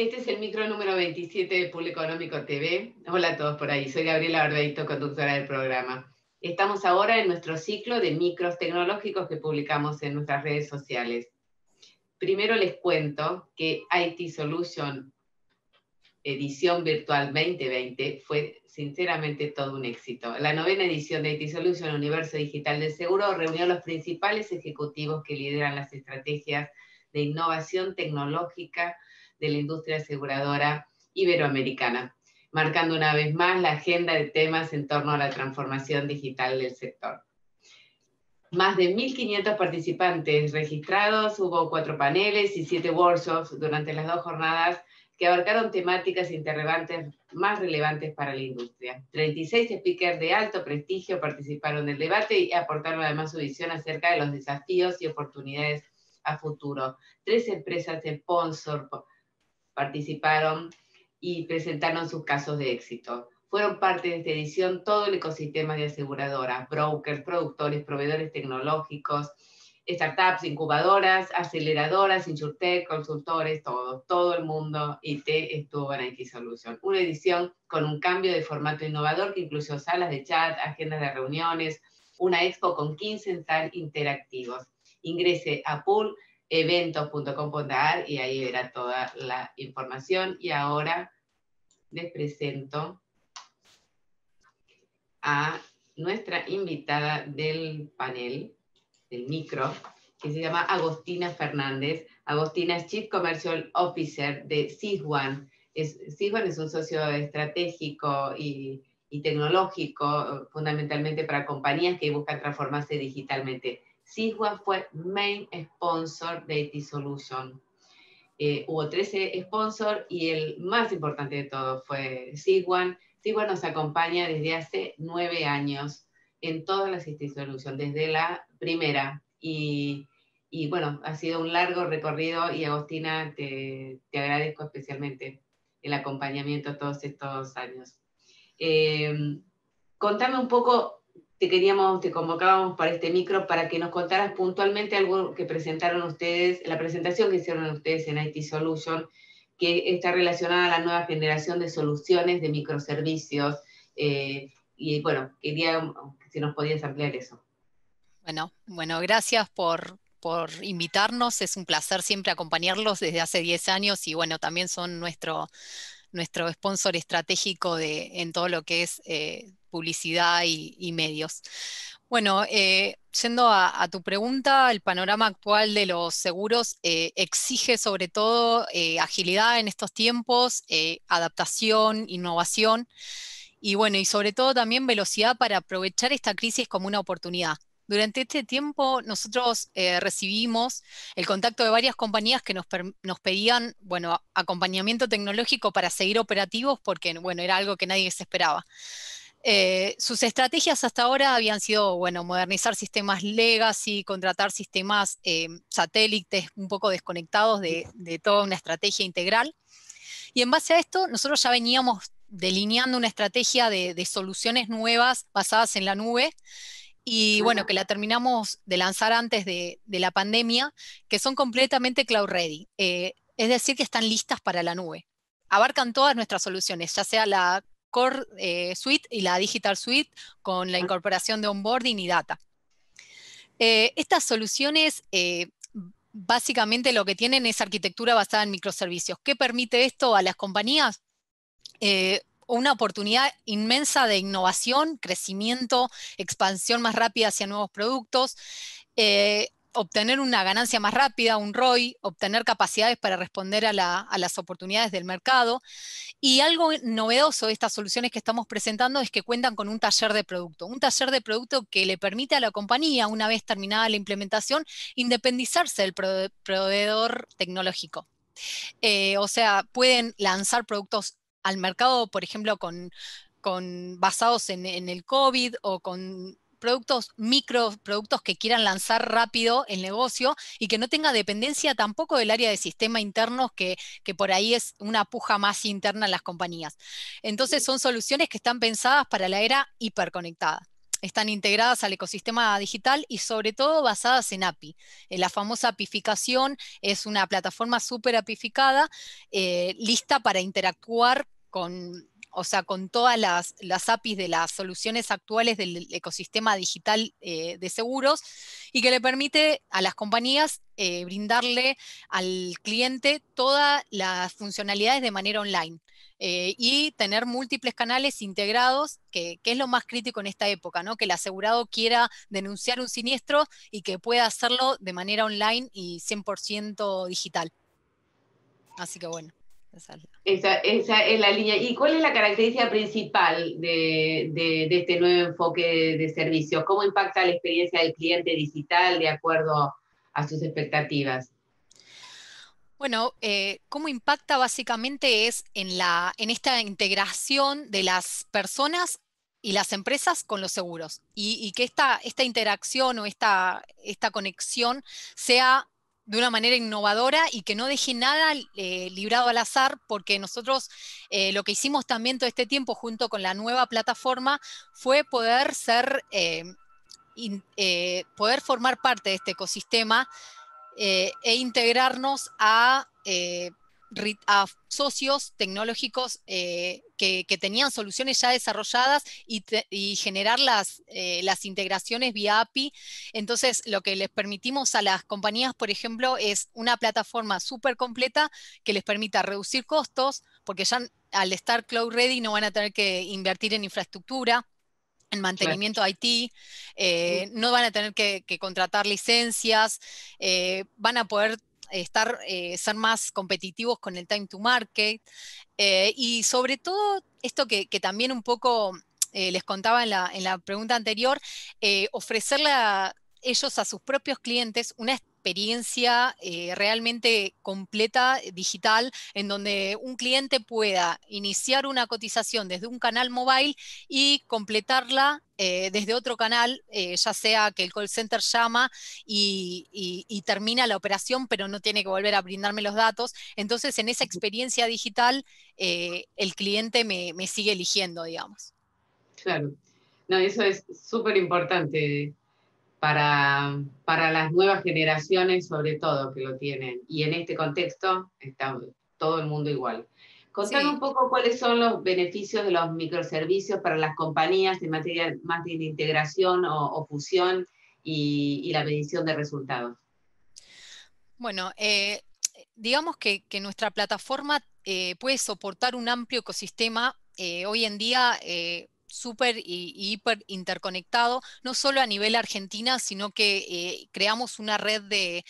Este es el micro número 27 de Público Económico TV. Hola a todos por ahí, soy Gabriela Barbeito, conductora del programa. Estamos ahora en nuestro ciclo de micros tecnológicos que publicamos en nuestras redes sociales. Primero les cuento que IT Solution edición virtual 2020 fue sinceramente todo un éxito. La novena edición de IT Solution Universo Digital del Seguro reunió a los principales ejecutivos que lideran las estrategias de innovación tecnológica de la industria aseguradora iberoamericana, marcando una vez más la agenda de temas en torno a la transformación digital del sector. Más de 1.500 participantes registrados, hubo cuatro paneles y siete workshops durante las dos jornadas que abarcaron temáticas interrogantes más relevantes para la industria. 36 speakers de alto prestigio participaron del debate y aportaron además su visión acerca de los desafíos y oportunidades a futuro. Tres empresas sponsor participaron y presentaron sus casos de éxito. Fueron parte de esta edición todo el ecosistema de aseguradoras, brokers, productores, proveedores tecnológicos, startups, incubadoras, aceleradoras, insurtech, consultores, todo, todo el mundo IT estuvo en IT Solution. Una edición con un cambio de formato innovador que incluyó salas de chat, agendas de reuniones, una expo con 15 tal interactivos. Ingrese a pooleventos.com.ar y ahí verá toda la información. Y ahora les presento a nuestra invitada del panel, del micro, que se llama Agostina Fernández. Agostina es Chief Commercial Officer de Siswan. Es, es un socio estratégico y, tecnológico, fundamentalmente para compañías que buscan transformarse digitalmente. Siswan fue main sponsor de IT Solution. Eh, hubo 13 sponsors y el más importante de todos fue Siswan. Siswan nos acompaña desde hace nueve años en todas las instituciones, desde la primera. Y, y, bueno, ha sido un largo recorrido y Agostina, te, te agradezco especialmente el acompañamiento todos estos años. Eh, contame un poco, te queríamos, te convocábamos para este micro para que nos contaras puntualmente algo que presentaron ustedes, la presentación que hicieron ustedes en IT Solution, que está relacionada a la nueva generación de soluciones de microservicios. Eh, y bueno, quería si nos podías ampliar eso. Bueno, bueno, gracias por, por invitarnos. Es un placer siempre acompañarlos desde hace 10 años y bueno, también son nuestro, nuestro sponsor estratégico de, en todo lo que es eh, publicidad y, medios. Bueno, eh, yendo a, tu pregunta, el panorama actual de los seguros eh, exige sobre todo agilidad en estos tiempos, adaptación, innovación y bueno, y sobre todo también velocidad para aprovechar esta crisis como una oportunidad. Durante este tiempo nosotros eh, recibimos el contacto de varias compañías que nos, pedían, bueno, acompañamiento tecnológico para seguir operativos porque, bueno, era algo que nadie se esperaba. Eh, sus estrategias hasta ahora habían sido, bueno, modernizar sistemas legacy, contratar sistemas eh, satélites un poco desconectados de, toda una estrategia integral. Y en base a esto, nosotros ya veníamos delineando una estrategia de soluciones nuevas basadas en la nube y bueno, que la terminamos de lanzar antes de, la pandemia, que son completamente cloud ready, eh, es decir, que están listas para la nube. Abarcan todas nuestras soluciones, ya sea la Core eh, Suite y la Digital Suite, con la incorporación de onboarding y data. Eh, estas soluciones básicamente lo que tienen es arquitectura basada en microservicios. ¿Qué permite esto a las compañías? una oportunidad inmensa de innovación, crecimiento, expansión más rápida hacia nuevos productos, eh, obtener una ganancia más rápida, un ROI, obtener capacidades para responder a, las oportunidades del mercado. Y algo novedoso de estas soluciones que estamos presentando es que cuentan con un taller de producto, un taller de producto que le permite a la compañía, una vez terminada la implementación, independizarse del proveedor tecnológico. Eh, o sea, pueden lanzar productos al mercado, por ejemplo, con, basados en, el COVID o con productos, micro productos que quieran lanzar rápido el negocio y que no tenga dependencia tampoco del área de sistema internos, que, que, por ahí es una puja más interna en las compañías. Entonces son soluciones que están pensadas para la era hiperconectada. están integradas al ecosistema digital y sobre todo basadas en API. Eh, la famosa apificación es una plataforma súper apificada, eh, lista para interactuar con, o sea, con todas las, APIs de las soluciones actuales del ecosistema digital eh, de seguros y que le permite a las compañías brindarle al cliente todas las funcionalidades de manera online. Eh, y tener múltiples canales integrados, que, es lo más crítico en esta época, ¿no? que el asegurado quiera denunciar un siniestro y que pueda hacerlo de manera online y 100% digital. Así que bueno. Esa es, la, línea. ¿Y cuál es la característica principal de, de este nuevo enfoque de servicios? ¿Cómo impacta la experiencia del cliente digital de acuerdo a sus expectativas? Bueno, eh, cómo impacta básicamente es en, la, en esta integración de las personas y las empresas con los seguros y, que esta, esta, interacción o esta, esta, conexión sea de una manera innovadora y que no deje nada eh, librado al azar, porque nosotros eh, lo que hicimos también todo este tiempo junto con la nueva plataforma fue poder ser, poder formar parte de este ecosistema eh, e integrarnos a, eh, a socios tecnológicos eh, que, tenían soluciones ya desarrolladas y, generar las, las, integraciones vía API. Entonces, lo que les permitimos a las compañías, por ejemplo, es una plataforma súper completa que les permita reducir costos, porque ya al estar cloud ready no van a tener que invertir en infraestructura en mantenimiento IT, eh, no van a tener que, contratar licencias, eh, van a poder estar, eh, ser más competitivos con el time to market y sobre todo esto que, también un poco les contaba en la, en la pregunta anterior, ofrecerle a ellos a sus propios clientes una experiencia eh, realmente completa, eh, digital, en donde un cliente pueda iniciar una cotización desde un canal mobile y completarla eh, desde otro canal, ya sea que el call center llama y, termina la operación, pero no tiene que volver a brindarme los datos. Entonces, en esa experiencia digital, el cliente me, me sigue eligiendo, digamos. Claro. No, eso es súper importante para, para las nuevas generaciones, sobre todo, que lo tienen. Y en este contexto está todo el mundo igual. Contame un poco cuáles son los beneficios de los microservicios para las compañías en materia más de integración o, fusión y, la medición de resultados. Bueno, eh, digamos que, nuestra plataforma eh, puede soportar un amplio ecosistema. Eh, hoy en día súper y, hiper interconectado, no solo a nivel Argentina, sino que eh, creamos una red de,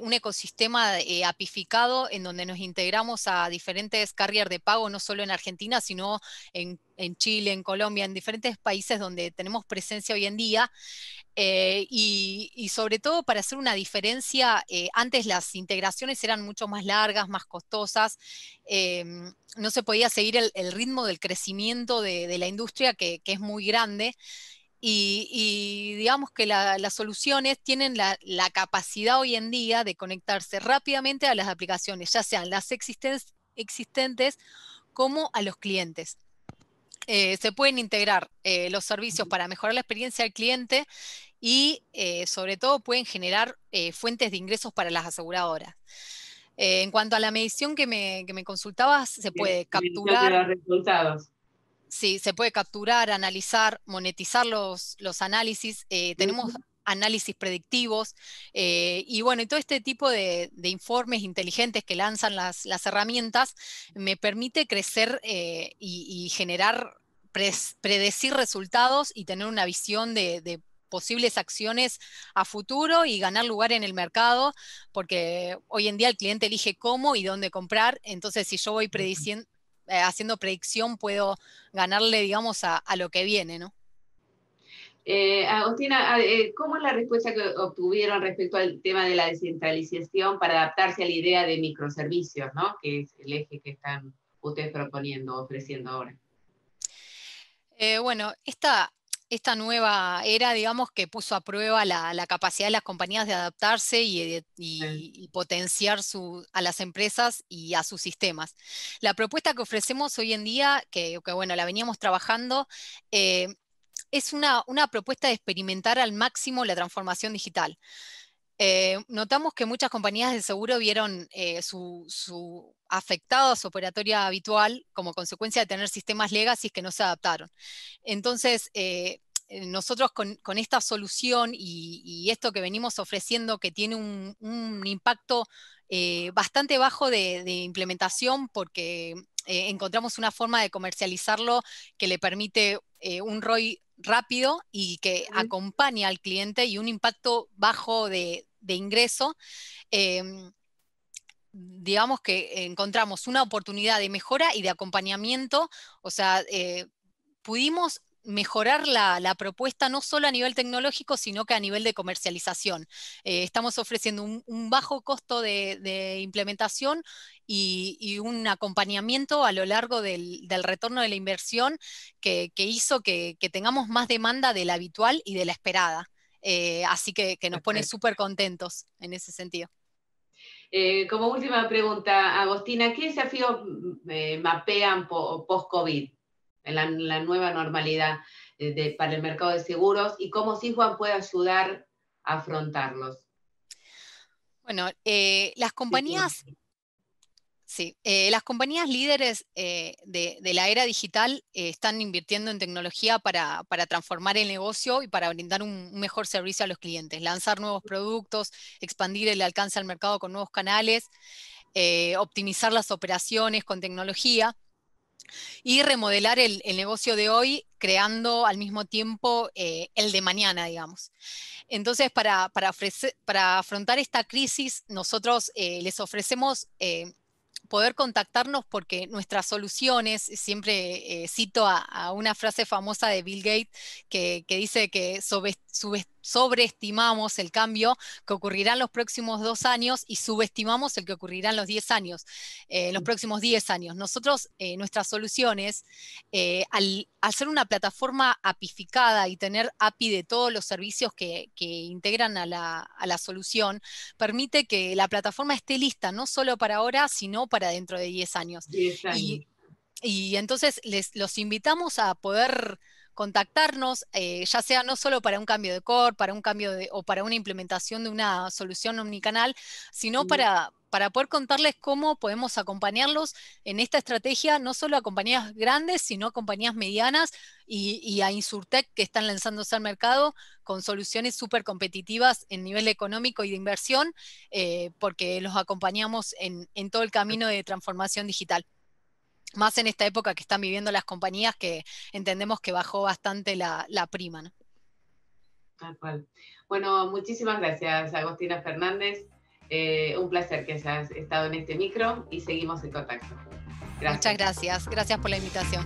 un ecosistema eh, apificado en donde nos integramos a diferentes carriers de pago, no solo en Argentina, sino en, en Chile, en Colombia, en diferentes países donde tenemos presencia hoy en día. Eh, y, sobre todo para hacer una diferencia, eh, antes las integraciones eran mucho más largas, más costosas, em, no se podía seguir el, ritmo del crecimiento de, la industria que, es muy grande. Y, digamos que las soluciones tienen la, capacidad hoy en día de conectarse rápidamente a las aplicaciones, ya sean las existentes como a los clientes. Eh, se pueden integrar los servicios para mejorar la experiencia del cliente y eh, sobre todo pueden generar eh, fuentes de ingresos para las aseguradoras. Eh, en cuanto a la medición que me, que me consultabas, se puede capturar. Los resultados. Sí, se puede capturar, analizar, monetizar los, los análisis. tenemos análisis predictivos y bueno, y todo este tipo de, informes inteligentes que lanzan las, las herramientas me permite crecer y, generar, predecir resultados y tener una visión de, de posibles acciones a futuro y ganar lugar en el mercado, porque hoy en día el cliente elige cómo y dónde comprar, entonces si yo voy prediciendo, eh, haciendo predicción puedo ganarle, digamos, a, lo que viene, ¿no? Eh, Agustina, eh, ¿cómo es la respuesta que obtuvieron respecto al tema de la descentralización para adaptarse a la idea de microservicios, ¿no? que es el eje que están ustedes proponiendo, ofreciendo ahora? bueno, esta, esta nueva era, digamos, que puso a prueba la, capacidad de las compañías de adaptarse y, potenciar a las empresas y a sus sistemas. La propuesta que ofrecemos hoy en día, que, bueno, la veníamos trabajando, eh, es una, propuesta de experimentar al máximo la transformación digital. Eh, notamos que muchas compañías de seguro vieron eh, su, su afectado a su operatoria habitual como consecuencia de tener sistemas legacy que no se adaptaron. Entonces, eh, nosotros con, esta solución y, esto que venimos ofreciendo que tiene un, impacto bastante bajo de, implementación porque encontramos una forma de comercializarlo que le permite un ROI rápido y que acompaña al cliente y un impacto bajo de, ingreso, em, digamos que encontramos una oportunidad de mejora y de acompañamiento, o sea, eh, pudimos mejorar la, propuesta no solo a nivel tecnológico, sino que a nivel de comercialización. Eh, estamos ofreciendo un, bajo costo de, implementación y, un acompañamiento a lo largo del, retorno de la inversión que, hizo que, tengamos más demanda de la habitual y de la esperada. Eh, así que, nos pone súper contentos en ese sentido. Eh, como última pregunta, Agostina, ¿qué desafíos mm, mapean post-COVID? en la, nueva normalidad eh, para el mercado de seguros y cómo Juan puede ayudar a afrontarlos. Bueno, eh, las compañías... Sí, eh, las compañías líderes de, la era digital están invirtiendo en tecnología para, transformar el negocio y para brindar un, mejor servicio a los clientes, lanzar nuevos productos, expandir el alcance al mercado con nuevos canales, optimizar las operaciones con tecnología y remodelar el, negocio de hoy creando al mismo tiempo eh, el de mañana, digamos. Entonces, para, para, afrontar esta crisis, nosotros eh, les ofrecemos eh, poder contactarnos porque nuestras soluciones, siempre cito a, una frase famosa de Bill Gates que, dice que sobre, sobreestimamos el cambio que ocurrirá en los próximos dos años y subestimamos el que ocurrirá en los diez años, en los próximos diez años. Nosotros, nuestras soluciones, al, ser una plataforma apificada y tener API de todos los servicios que, integran a la, solución, permite que la plataforma esté lista no solo para ahora, sino para dentro de 10 años. Y, entonces les, los invitamos a poder contactarnos, eh, ya sea no solo para un cambio de core, para un cambio de, o para una implementación de una solución omnicanal, sino para, para poder contarles cómo podemos acompañarlos en esta estrategia, no solo a compañías grandes, sino a compañías medianas y, a Insurtech que están lanzándose al mercado con soluciones súper competitivas en nivel económico y de inversión, eh, porque los acompañamos en, todo el camino de transformación digital más en esta época que están viviendo las compañías que entendemos que bajó bastante la, prima. ¿no? Tal cual. Bueno, muchísimas gracias, Agostina Fernández. Eh, un placer que hayas estado en este micro y seguimos en contacto. Muchas gracias. Gracias por la invitación.